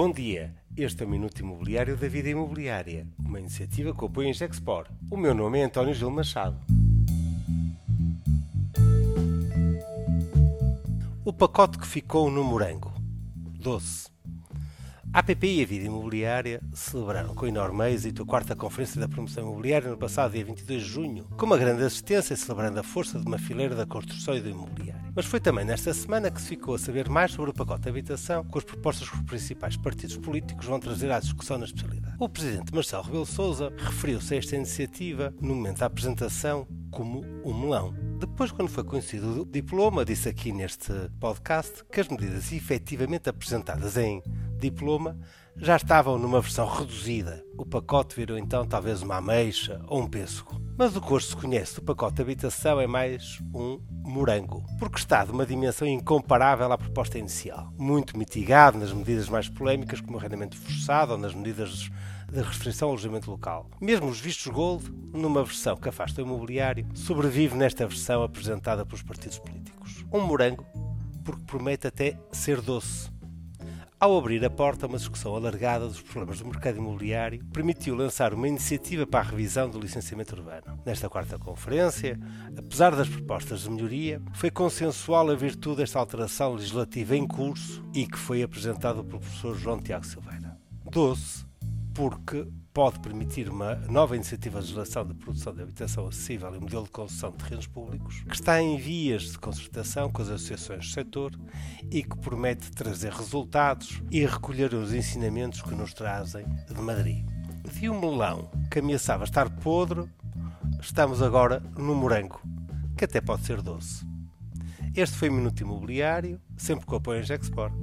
Bom dia, este é o Minuto Imobiliário da Vida Imobiliária, uma iniciativa que apoia a Gexpor. O meu nome é António Gil Machado. O pacote que ficou no morango. Doce. A APP e a Vida Imobiliária celebraram com enorme êxito a quarta Conferência da Promoção Imobiliária no passado dia 22 de junho, com uma grande assistência celebrando a força de uma fileira da construção e do imobiliário. Mas foi também nesta semana que se ficou a saber mais sobre o pacote de habitação, com as propostas que os principais partidos políticos vão trazer à discussão na especialidade. O presidente Marcelo Rebelo Sousa referiu-se a esta iniciativa no momento da apresentação como um melão. Depois, quando foi conhecido o diploma, disse aqui neste podcast que as medidas efetivamente apresentadas em diploma já estavam numa versão reduzida. O pacote virou então talvez uma ameixa ou um pêssego. Mas o que se conhece do pacote de habitação é mais um morango, porque está de uma dimensão incomparável à proposta inicial. Muito mitigado nas medidas mais polémicas, como o arrendamento forçado ou nas medidas de restrição ao alojamento local. Mesmo os vistos gold, numa versão que afasta o imobiliário, sobrevive nesta versão apresentada pelos partidos políticos. Um morango, porque promete até ser doce ao abrir a porta a uma discussão alargada dos problemas do mercado imobiliário, permitiu lançar uma iniciativa para a revisão do licenciamento urbano. Nesta quarta conferência, apesar das propostas de melhoria, foi consensual a virtude desta alteração legislativa em curso e que foi apresentada pelo professor João Tiago Silveira. Doce, porque pode permitir uma nova iniciativa de legislação de produção de habitação acessível e modelo de concessão de terrenos públicos, que está em vias de concertação com as associações do setor e que promete trazer resultados e recolher os ensinamentos que nos trazem de Madrid. De um melão que ameaçava estar podre, estamos agora no morango, que até pode ser doce. Este foi o Minuto Imobiliário, sempre com apoio em Gexport.